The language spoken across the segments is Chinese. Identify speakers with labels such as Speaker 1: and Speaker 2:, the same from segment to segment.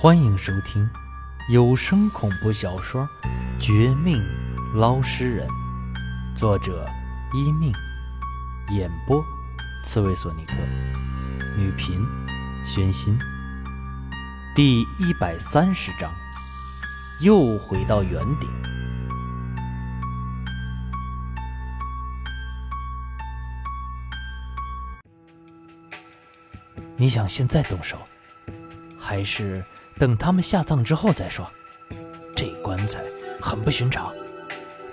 Speaker 1: 欢迎收听有声恐怖小说《绝命捞尸人》，作者一命，演播刺猬索尼克，女频宣心。第一百三十章，又回到原点。你想现在动手，还是？等他们下葬之后再说。这棺材很不寻常，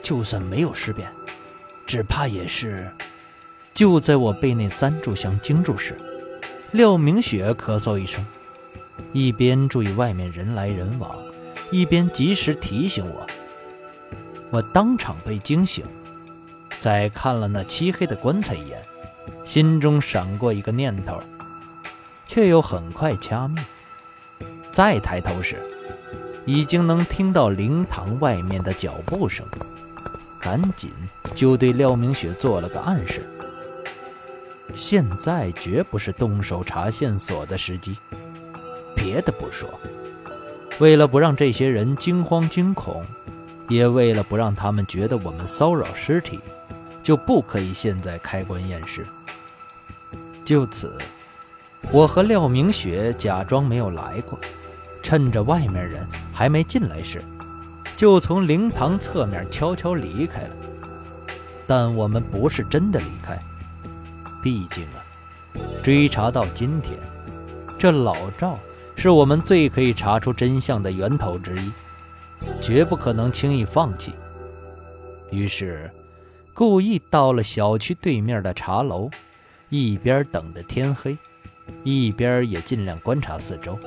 Speaker 1: 就算没有尸变，只怕也是……就在我被那三炷香惊住时，廖明雪咳嗽一声，一边注意外面人来人往，一边及时提醒我。我当场被惊醒，再看了那漆黑的棺材一眼，心中闪过一个念头，却又很快掐灭。再抬头时，已经能听到灵堂外面的脚步声，赶紧就对廖明雪做了个暗示。现在绝不是动手查线索的时机。别的不说，为了不让这些人惊慌惊恐，也为了不让他们觉得我们骚扰尸体，就不可以现在开棺验尸。就此，我和廖明雪假装没有来过。趁着外面人还没进来时，就从灵堂侧面悄悄离开了。但我们不是真的离开，毕竟啊，追查到今天，这老赵是我们最可以查出真相的源头之一，绝不可能轻易放弃。于是，故意到了小区对面的茶楼，一边等着天黑，一边也尽量观察四周。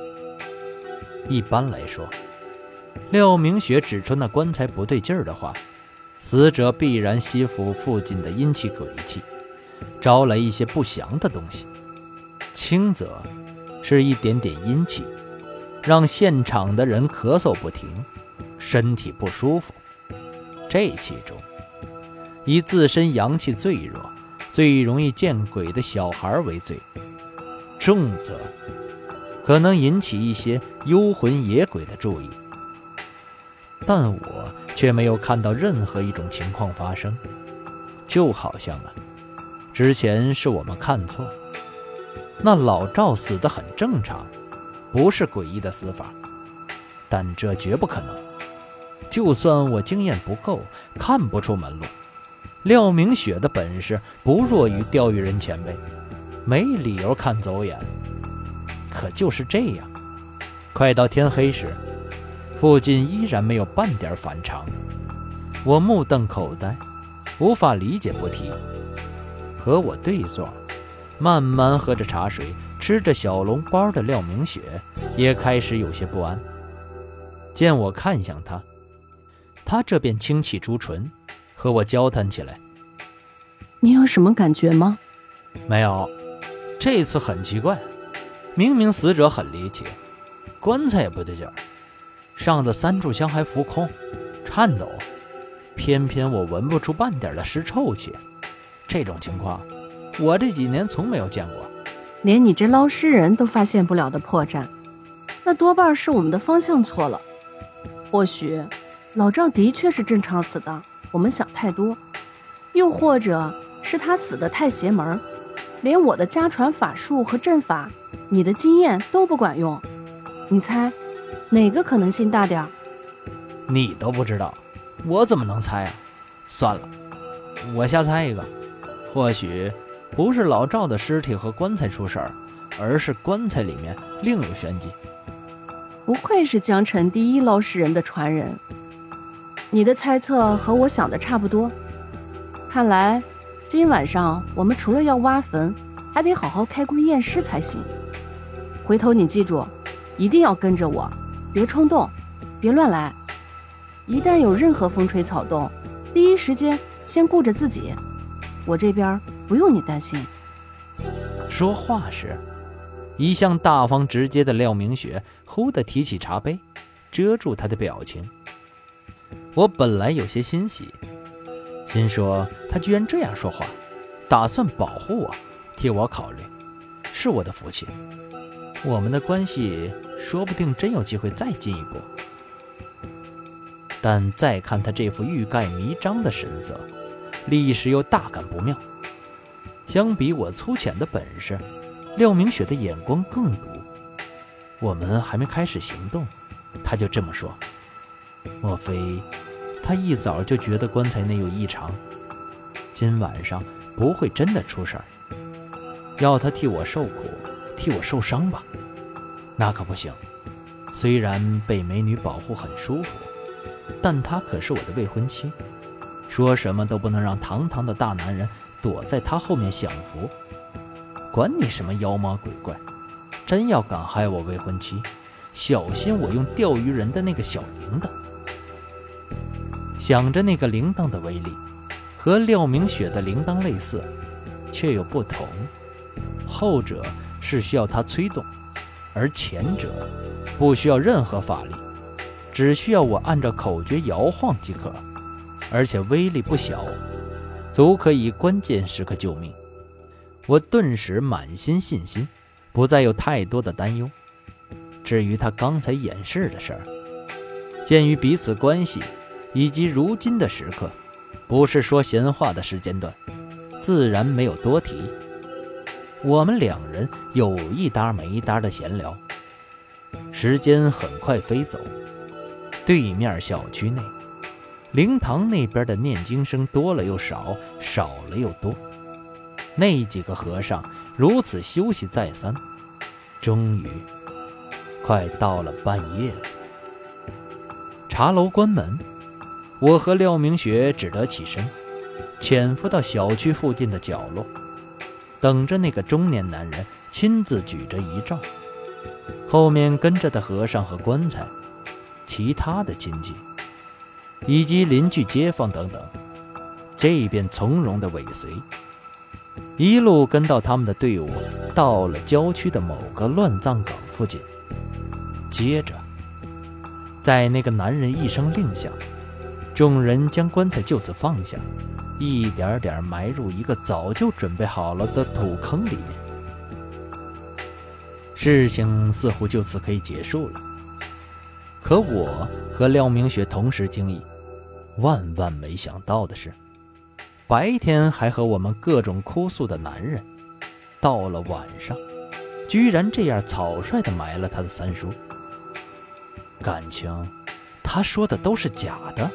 Speaker 1: 一般来说，廖明雪指出那棺材不对劲儿的话，死者必然吸附附近的阴气鬼气，招来一些不祥的东西；轻则是一点点阴气，让现场的人咳嗽不停，身体不舒服。这其中，以自身阳气最弱、最容易见鬼的小孩为最；重则。可能引起一些幽魂野鬼的注意，但我却没有看到任何一种情况发生，就好像啊，之前是我们看错，那老赵死得很正常，不是诡异的死法，但这绝不可能。就算我经验不够，看不出门路，廖明雪的本事不弱于钓鱼人前辈，没理由看走眼。可就是这样，快到天黑时，附近依然没有半点反常。我目瞪口呆，无法理解不提。和我对坐，慢慢喝着茶水、吃着小笼包的廖明雪也开始有些不安。见我看向他，他这便轻启朱唇，和我交谈起来：“
Speaker 2: 你有什么感觉吗？”“
Speaker 1: 没有。”这次很奇怪。明明死者很离奇，棺材也不对劲儿，上的三炷香还浮空、颤抖，偏偏我闻不出半点的尸臭气。这种情况，我这几年从没有见过。
Speaker 2: 连你这捞尸人都发现不了的破绽，那多半是我们的方向错了。或许老赵的确是正常死的，我们想太多；又或者是他死的太邪门，连我的家传法术和阵法。你的经验都不管用，你猜哪个可能性大点儿？
Speaker 1: 你都不知道，我怎么能猜啊？算了，我瞎猜一个，或许不是老赵的尸体和棺材出事儿，而是棺材里面另有玄机。
Speaker 2: 不愧是江城第一捞尸人的传人，你的猜测和我想的差不多。看来今晚上我们除了要挖坟，还得好好开棺验尸才行。回头你记住，一定要跟着我，别冲动，别乱来。一旦有任何风吹草动，第一时间先顾着自己。我这边不用你担心。
Speaker 1: 说话时，一向大方直接的廖明雪忽地提起茶杯，遮住他的表情。我本来有些欣喜，心说他居然这样说话，打算保护我，替我考虑，是我的福气。我们的关系说不定真有机会再进一步。但再看他这副欲盖弥彰的神色，立时又大感不妙。相比我粗浅的本事，廖明雪的眼光更毒。我们还没开始行动，他就这么说：“莫非他一早就觉得棺材内有异常？今晚上不会真的出事儿？要他替我受苦，替我受伤吧？那可不行。虽然被美女保护很舒服。”但她可是我的未婚妻，说什么都不能让堂堂的大男人躲在她后面享福。管你什么妖魔鬼怪，真要敢害我未婚妻，小心我用钓鱼人的那个小铃铛。想着那个铃铛的威力，和廖明雪的铃铛类似，却有不同。后者是需要他催动，而前者不需要任何法力。只需要我按照口诀摇晃即可，而且威力不小，足可以关键时刻救命。我顿时满心信心，不再有太多的担忧。至于他刚才演示的事儿，鉴于彼此关系以及如今的时刻，不是说闲话的时间段，自然没有多提。我们两人有一搭没一搭的闲聊，时间很快飞走。对面小区内，灵堂那边的念经声多了又少，少了又多。那几个和尚如此休息再三，终于，快到了半夜了。茶楼关门，我和廖明雪只得起身，潜伏到小区附近的角落，等着那个中年男人亲自举着遗照，后面跟着的和尚和棺材。其他的亲戚，以及邻居、街坊等等，这便从容的尾随，一路跟到他们的队伍到了郊区的某个乱葬岗附近。接着，在那个男人一声令下，众人将棺材就此放下，一点点埋入一个早就准备好了的土坑里面。事情似乎就此可以结束了。可我和廖明雪同时惊异，万万没想到的是，白天还和我们各种哭诉的男人，到了晚上，居然这样草率的埋了他的三叔。感情，他说的都是假的。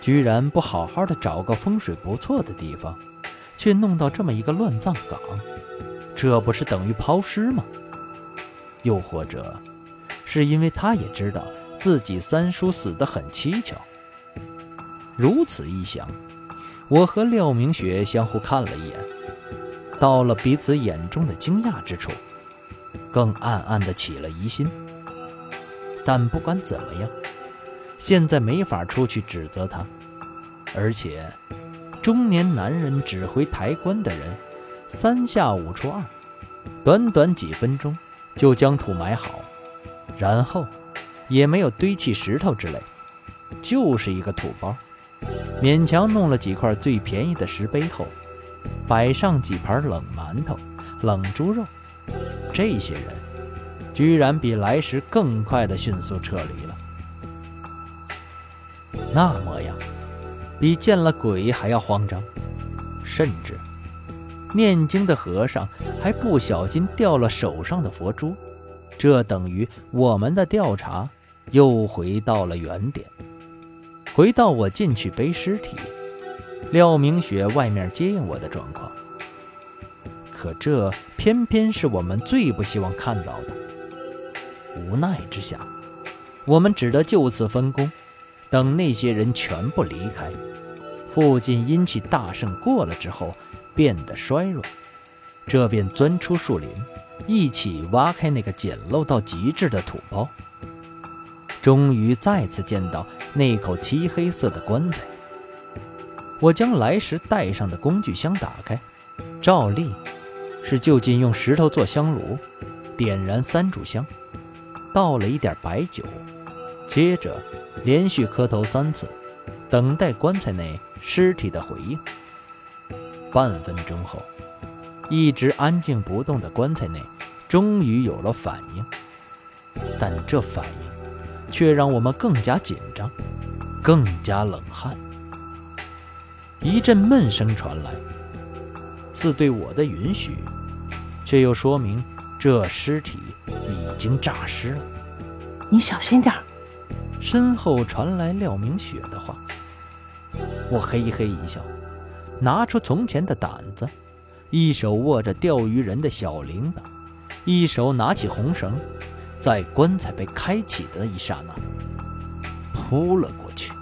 Speaker 1: 居然不好好的找个风水不错的地方，却弄到这么一个乱葬岗，这不是等于抛尸吗？又或者？是因为他也知道自己三叔死得很蹊跷。如此一想，我和廖明雪相互看了一眼，到了彼此眼中的惊讶之处，更暗暗的起了疑心。但不管怎么样，现在没法出去指责他，而且中年男人指挥抬棺的人，三下五除二，短短几分钟就将土埋好。然后，也没有堆砌石头之类，就是一个土包，勉强弄了几块最便宜的石碑后，摆上几盘冷馒头、冷猪肉。这些人居然比来时更快的迅速撤离了，那模样比见了鬼还要慌张，甚至念经的和尚还不小心掉了手上的佛珠。这等于我们的调查又回到了原点，回到我进去背尸体，廖明雪外面接应我的状况。可这偏偏是我们最不希望看到的。无奈之下，我们只得就此分工，等那些人全部离开，附近阴气大盛过了之后，变得衰弱，这便钻出树林。一起挖开那个简陋到极致的土包，终于再次见到那口漆黑色的棺材。我将来时带上的工具箱打开，照例是就近用石头做香炉，点燃三炷香，倒了一点白酒，接着连续磕头三次，等待棺材内尸体的回应。半分钟后。一直安静不动的棺材内，终于有了反应，但这反应却让我们更加紧张，更加冷汗。一阵闷声传来，似对我的允许，却又说明这尸体已经诈尸了。
Speaker 2: 你小心点儿。
Speaker 1: 身后传来廖明雪的话。我嘿嘿一笑，拿出从前的胆子，一手握着钓鱼人的小铃铛。一手拿起红绳，在棺材被开启的一刹那，扑了过去。